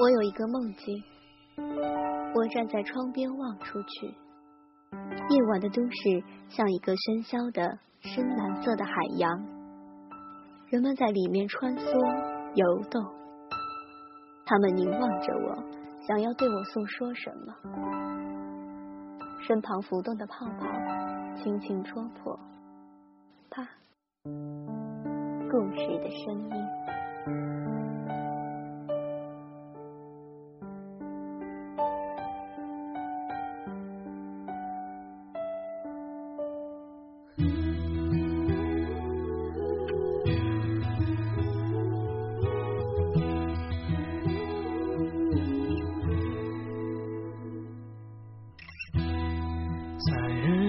我有一个梦境，我站在窗边望出去，夜晚的都市像一个喧嚣的深蓝色的海洋，人们在里面穿梭游动，他们凝望着我，想要对我诉说什么。身旁浮动的泡泡，轻轻戳破，啪，故事的声音。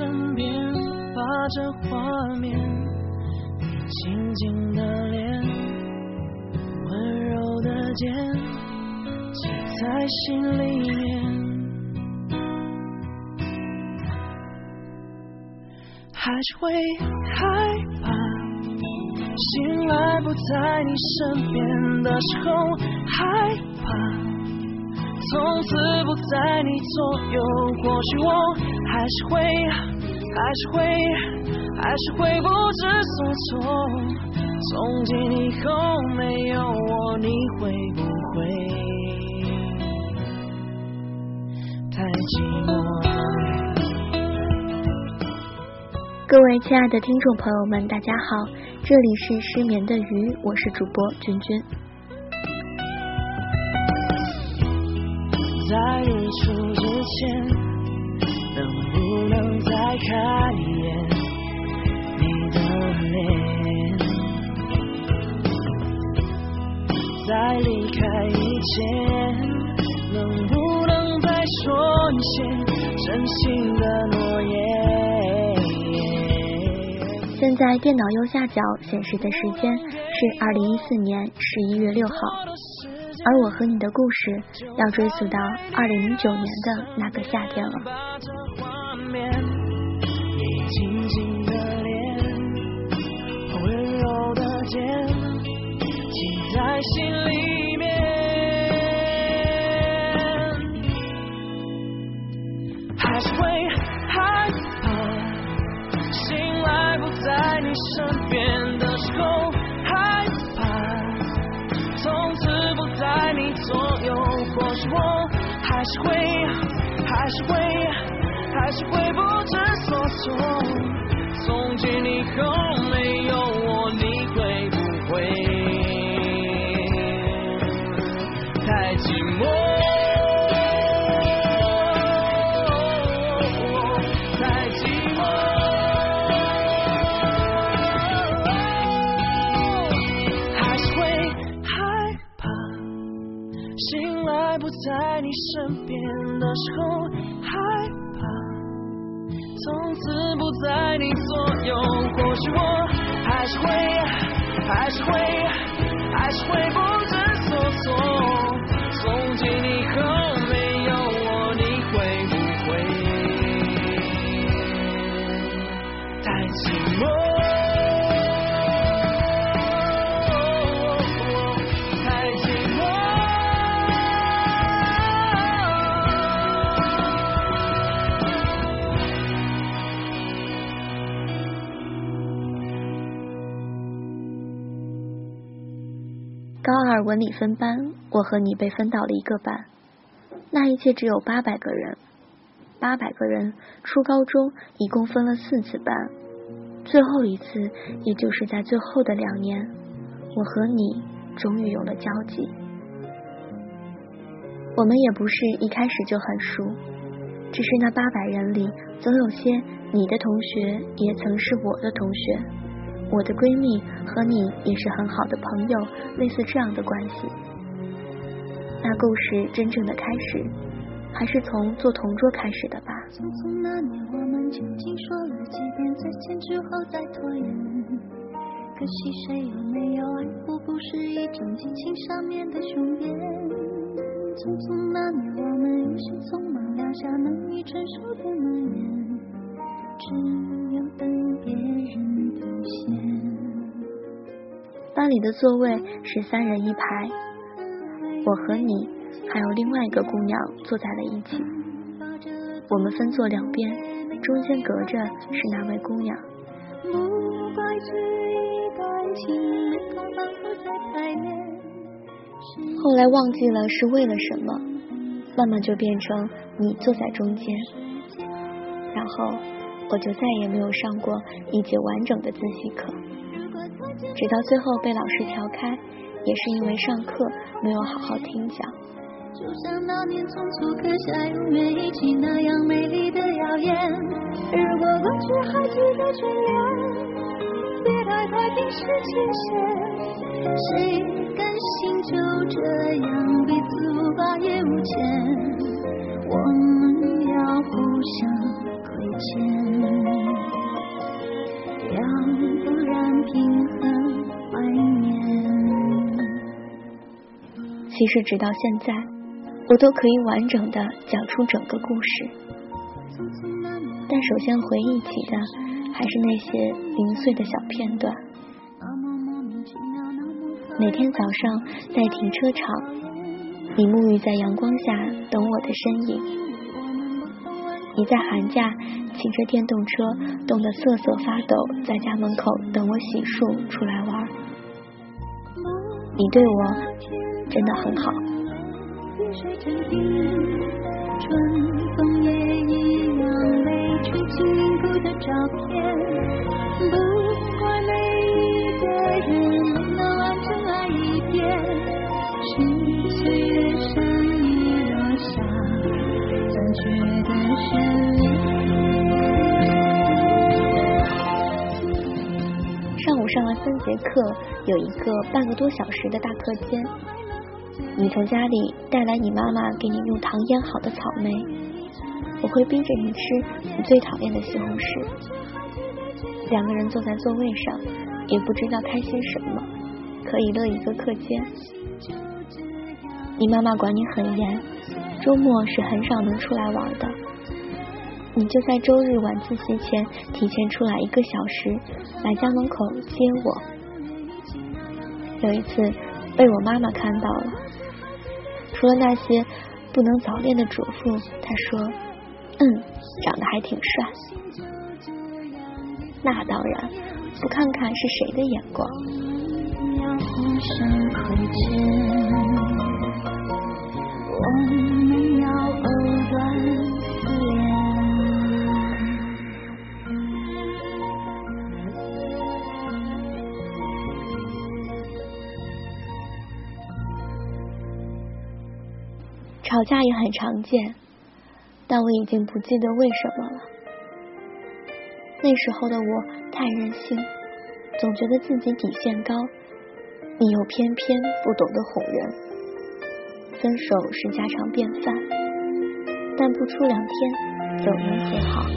身边把这画面，你静静的脸，温柔的肩，记在心里面。还是会害怕，醒来不在你身边的时候，害怕。从此不在你左右，或许我还是会，还是会，还是会不知所措。从今以后没有我，你会不会太寂寞？各位亲爱的听众朋友们，大家好，这里是失眠的鱼，我是主播君君。看一眼你的脸？在离开以前，能不能再说一些真心的诺言？现在电脑右下角显示的时间是二零一四年十一月六号。而我和你的故事要追溯到二零零九年的那个夏天了。轻轻的脸温柔的肩记在心里面还是会害怕醒来不在你身边的时候害怕。从此不在你左右或许我还是会还是会。还是会不知所措。从今以后没有我，你会不会太寂寞？太寂寞。还是会害怕醒来不在你身。边的时候在你左右。或许我还是会，还是会，还是会不高二文理分班，我和你被分到了一个班。那一届只有八百个人，八百个人，初高中一共分了四次班。最后一次，也就是在最后的两年，我和你终于有了交集。我们也不是一开始就很熟，只是那八百人里，总有些你的同学也曾是我的同学。我的闺蜜和你也是很好的朋友，类似这样的关系。那故事真正的开始，还是从做同桌开始的吧。匆匆那年，我们究竟说了几遍再见之后再拖延？可惜谁有没有爱过，不是一种激情上面的雄辩。匆匆那年，我们有些匆忙，撂下难以承受的诺言，只有等别人班里的座位是三人一排，我和你还有另外一个姑娘坐在了一起。我们分坐两边，中间隔着是那位姑娘。后来忘记了是为了什么，慢慢就变成你坐在中间，然后我就再也没有上过一节完整的自习课。直到最后被老师调开，也是因为上课没有好好听讲。就像那年匆促刻下永远一起那样美丽的谣言。如果过去还值得眷恋，别太快冰释前嫌。谁甘心就这样彼此无挂也无牵？我们要互相其实直到现在，我都可以完整的讲出整个故事。但首先回忆起的还是那些零碎的小片段。每天早上在停车场，你沐浴在阳光下等我的身影。你在寒假。骑着电动车，冻得瑟瑟发抖，在家门口等我洗漱出来玩。你对我真的很好。春风也一样美，上了三节课，有一个半个多小时的大课间。你从家里带来你妈妈给你用糖腌好的草莓，我会逼着你吃你最讨厌的西红柿。两个人坐在座位上，也不知道开心什么，可以乐一个课间。你妈妈管你很严，周末是很少能出来玩的。你就在周日晚自习前提前出来一个小时，来家门口接我。有一次被我妈妈看到了，除了那些不能早恋的嘱咐，她说：“嗯，长得还挺帅。”那当然，不看看是谁的眼光。吵架也很常见，但我已经不记得为什么了。那时候的我太任性，总觉得自己底线高，你又偏偏不懂得哄人。分手是家常便饭，但不出两天总能和好，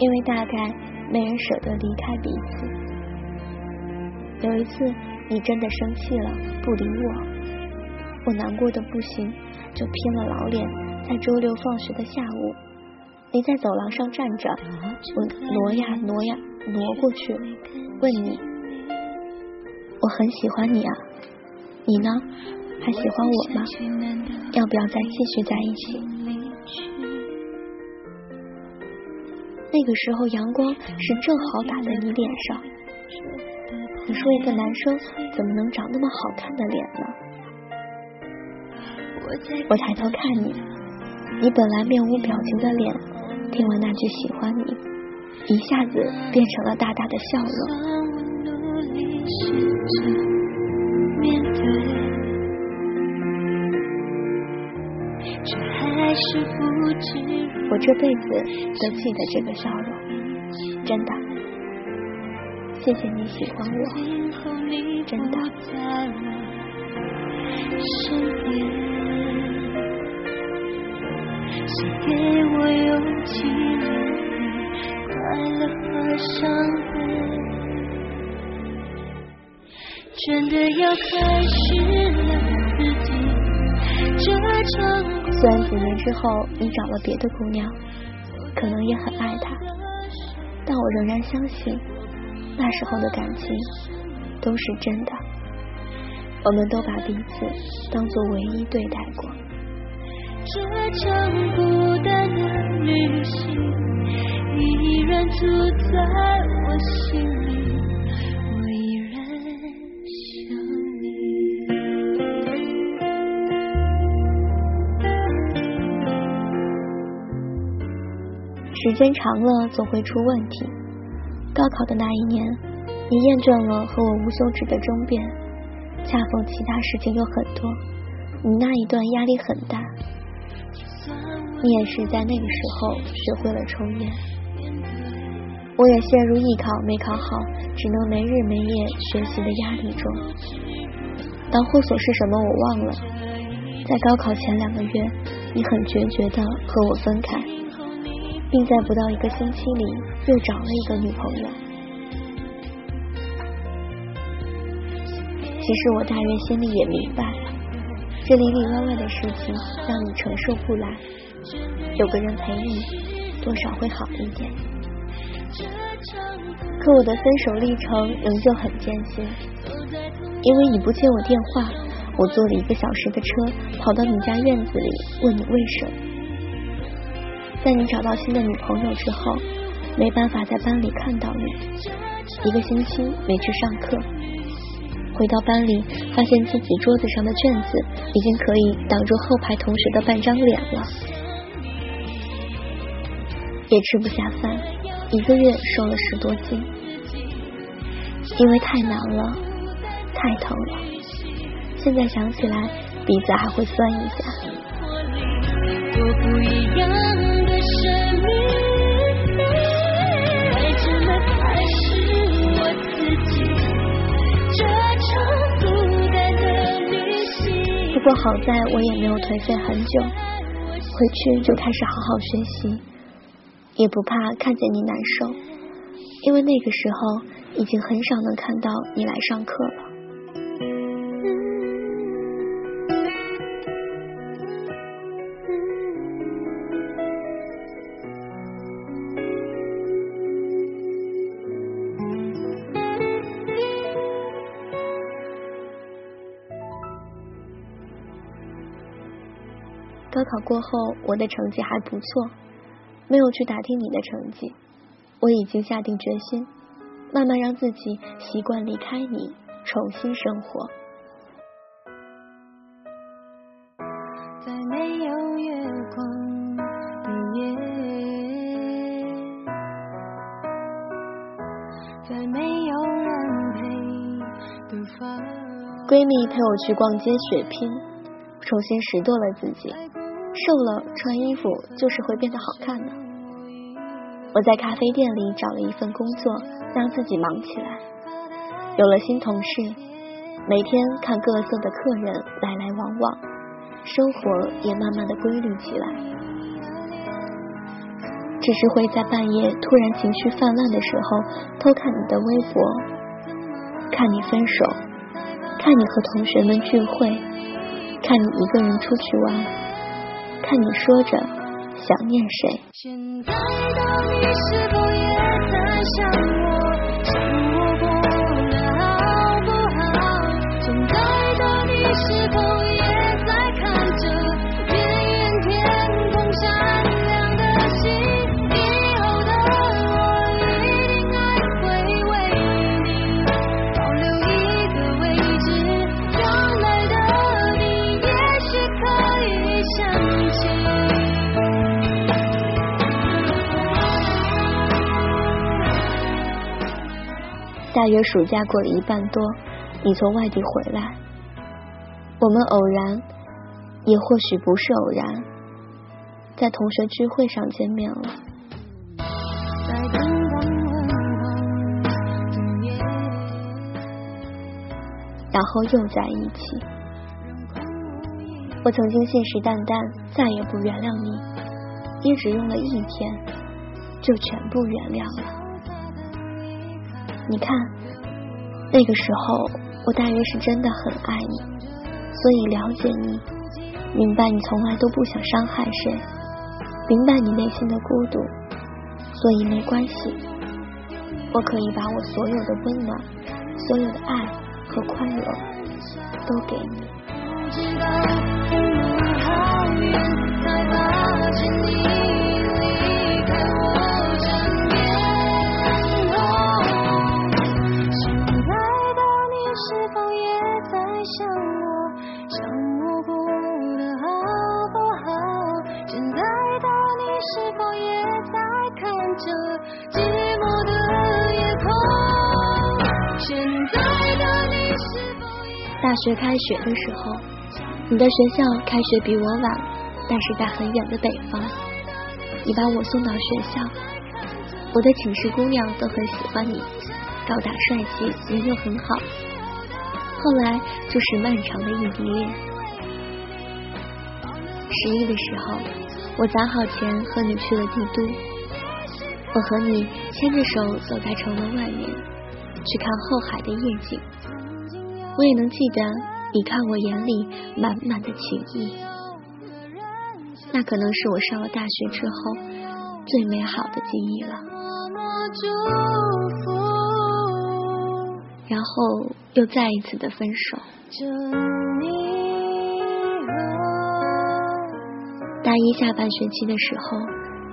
因为大概没人舍得离开彼此。有一次，你真的生气了，不理我。我难过的不行，就拼了老脸。在周六放学的下午，你在走廊上站着，我挪呀挪呀挪过去，问你：我很喜欢你啊，你呢？还喜欢我吗？要不要再继续在一起？那个时候阳光是正好打在你脸上。你说一个男生怎么能长那么好看的脸呢？我抬头看你，你本来面无表情的脸，听完那句喜欢你，一下子变成了大大的笑容。我这辈子都记得这个笑容，真的。谢谢你喜欢我，真的。谁给我勇气面对快乐和伤悲？真的要开始了自己。虽然几年之后你找了别的姑娘，可能也很爱她，但我仍然相信那时候的感情都是真的。我们都把彼此当做唯一对待过。这场孤单的旅行依然住在我心里，我依然想你。时间长了总会出问题。高考的那一年，你厌倦了和我无休止的争辩。恰逢其他事情有很多，你那一段压力很大，你也是在那个时候学会了抽烟。我也陷入艺考没考好，只能没日没夜学习的压力中。导火索是什么我忘了。在高考前两个月，你很决绝的和我分开，并在不到一个星期里又找了一个女朋友。其实我大约心里也明白，这里里外外的事情让你承受不来，有个人陪你，多少会好一点。可我的分手历程仍旧很艰辛，因为你不接我电话，我坐了一个小时的车跑到你家院子里问你为什么。在你找到新的女朋友之后，没办法在班里看到你，一个星期没去上课。回到班里，发现自己桌子上的卷子已经可以挡住后排同学的半张脸了，也吃不下饭，一个月瘦了十多斤，因为太难了，太疼了，现在想起来鼻子还会酸一下。不过好在我也没有颓废很久，回去就开始好好学习，也不怕看见你难受，因为那个时候已经很少能看到你来上课了。高考过后，我的成绩还不错，没有去打听你的成绩。我已经下定决心，慢慢让自己习惯离开你，重新生活。在没有月光的夜，在没有人陪的房。闺蜜陪我去逛街血拼，重新拾掇了自己。瘦了，穿衣服就是会变得好看的。我在咖啡店里找了一份工作，让自己忙起来。有了新同事，每天看各色的客人来来往往，生活也慢慢的规律起来。只是会在半夜突然情绪泛滥的时候，偷看你的微博，看你分手，看你和同学们聚会，看你一个人出去玩。看你说着想念谁。现在到你是否也在想我？大约暑假过了一半多，你从外地回来，我们偶然，也或许不是偶然，在同学聚会上见面了，然后又在一起。我曾经信誓旦旦再也不原谅你，也只用了一天就全部原谅了。你看，那个时候我大约是真的很爱你，所以了解你，明白你从来都不想伤害谁，明白你内心的孤独，所以没关系，我可以把我所有的温暖、所有的爱和宽容都给你。知道路好远，才发现你学开学的时候。你的学校开学比我晚，但是在很远的北方。你把我送到学校，我的寝室姑娘都很喜欢你，高大帅气，人又很好。后来就是漫长的异地恋。十一的时候，我攒好钱和你去了帝都，我和你牵着手走在城门外面，去看后海的夜景。我也能记得。你看我眼里满满的情意，那可能是我上了大学之后最美好的记忆了。然后又再一次的分手。大一下半学期的时候，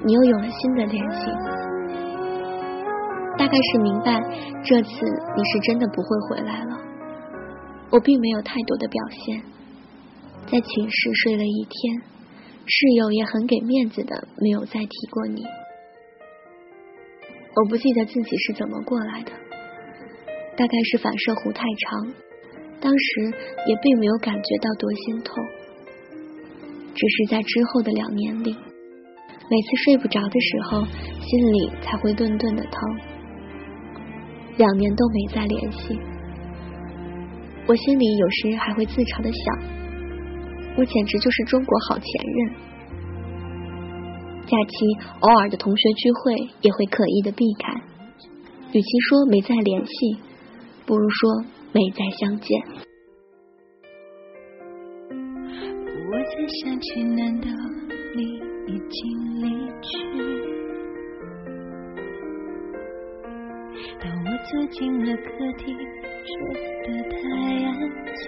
你又有了新的联系，大概是明白这次你是真的不会回来了。我并没有太多的表现，在寝室睡了一天，室友也很给面子的，没有再提过你。我不记得自己是怎么过来的，大概是反射弧太长，当时也并没有感觉到多心痛，只是在之后的两年里，每次睡不着的时候，心里才会顿顿的疼。两年都没再联系。我心里有时还会自嘲的想，我简直就是中国好前任。假期偶尔的同学聚会也会刻意的避开，与其说没再联系，不如说没再相见。我才想起，难道你已经离去？当我走进了客厅，觉得太安静，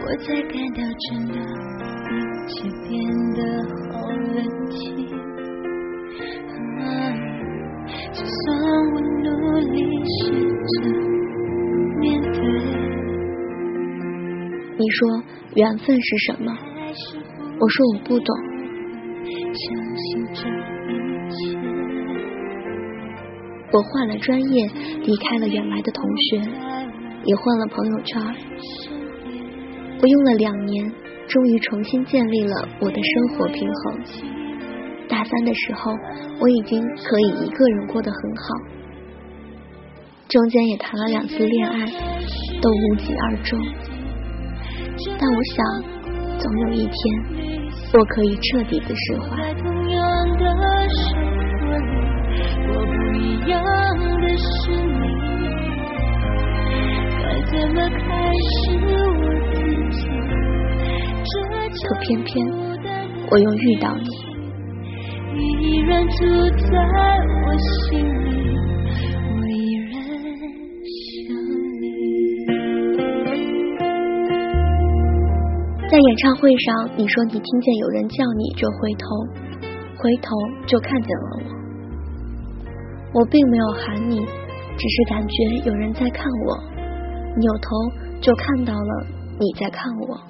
我才感到真的一切变得好冷清。就算我努力试着面对，你说缘分是什么？我说我不懂。我换了专业，离开了原来的同学，也换了朋友圈。我用了两年，终于重新建立了我的生活平衡。大三的时候，我已经可以一个人过得很好。中间也谈了两次恋爱，都无疾而终。但我想，总有一天，我可以彻底的释怀。可偏偏我又遇到你。在演唱会上，你说你听见有人叫你就回头，回头就看见了我。我并没有喊你，只是感觉有人在看我，扭头就看到了你在看我。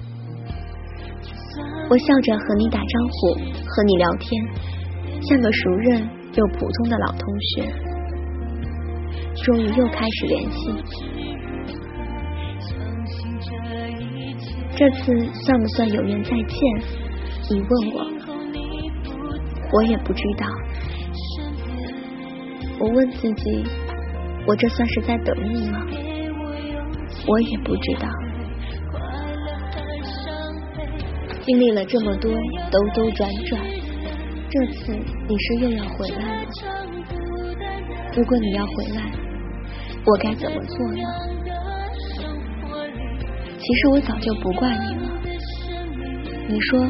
我笑着和你打招呼，和你聊天，像个熟人又普通的老同学。终于又开始联系，这次算不算有缘再见？你问我，我也不知道。我问自己，我这算是在等你吗？我也不知道。经历了这么多兜兜转转这次你是又要回来了。如果你要回来我该怎么做呢？其实我早就不怪你了。你说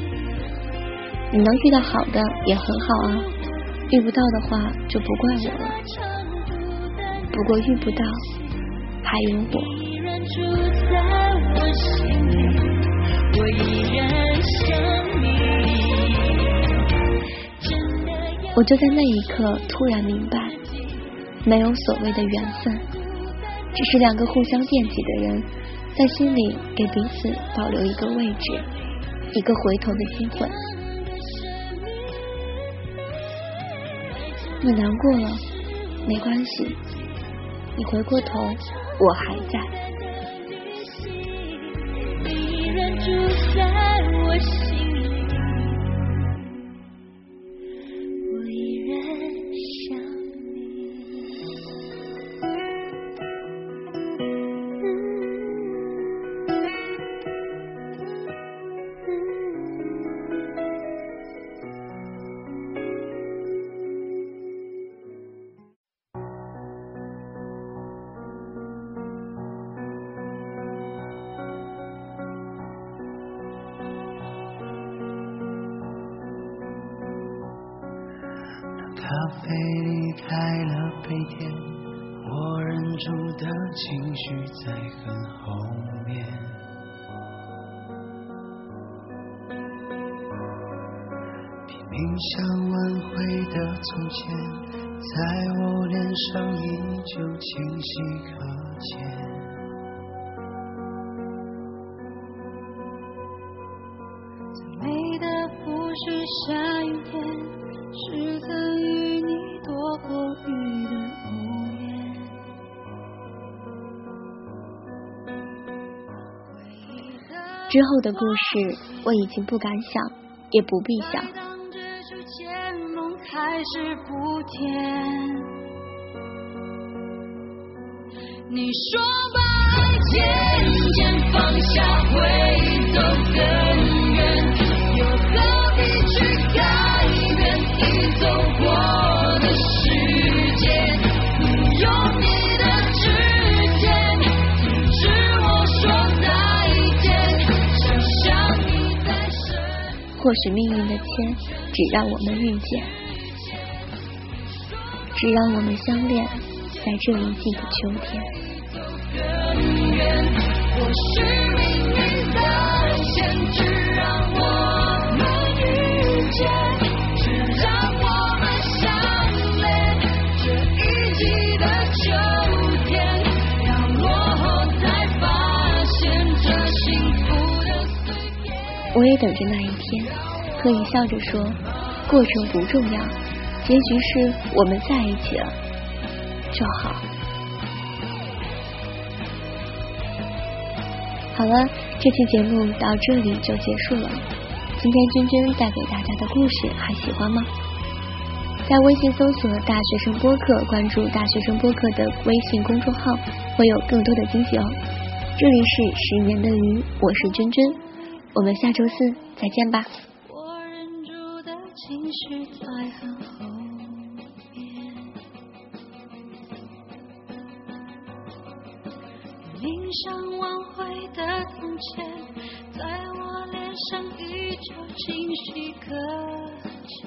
你能遇到好的也很好啊遇不到的话就不怪我了。不过遇不到还有我。我就在那一刻突然明白，没有所谓的缘分，只是两个互相惦记的人，在心里给彼此保留一个位置。一个回头的机会，你难过了，没关系，你回过头，我还在。住在我心咖啡离开了杯垫，我忍住的情绪在很后面。拼命想挽回的从前，在我脸上依旧清晰可见。之后的故事我已经不敢想，也不必想。你说把爱渐渐放下会走更或许命运的签，只让我们遇见，只让我们相恋在这一季的秋天。我们遇见，只让我们相恋。这一季的秋天，要落后才发现这幸福的碎片。我也等着那一可以笑着说，过程不重要，结局是我们在一起了就好。好了，这期节目到这里就结束了。今天君君带给大家的故事还喜欢吗？在微信搜索“大学生播客”，关注“大学生播客”的微信公众号，会有更多的惊喜哦。这里是十年的鱼，我是君君，我们下周四再见吧。情绪在很后面，冥想挽回的从前，在我脸上依旧清晰可见。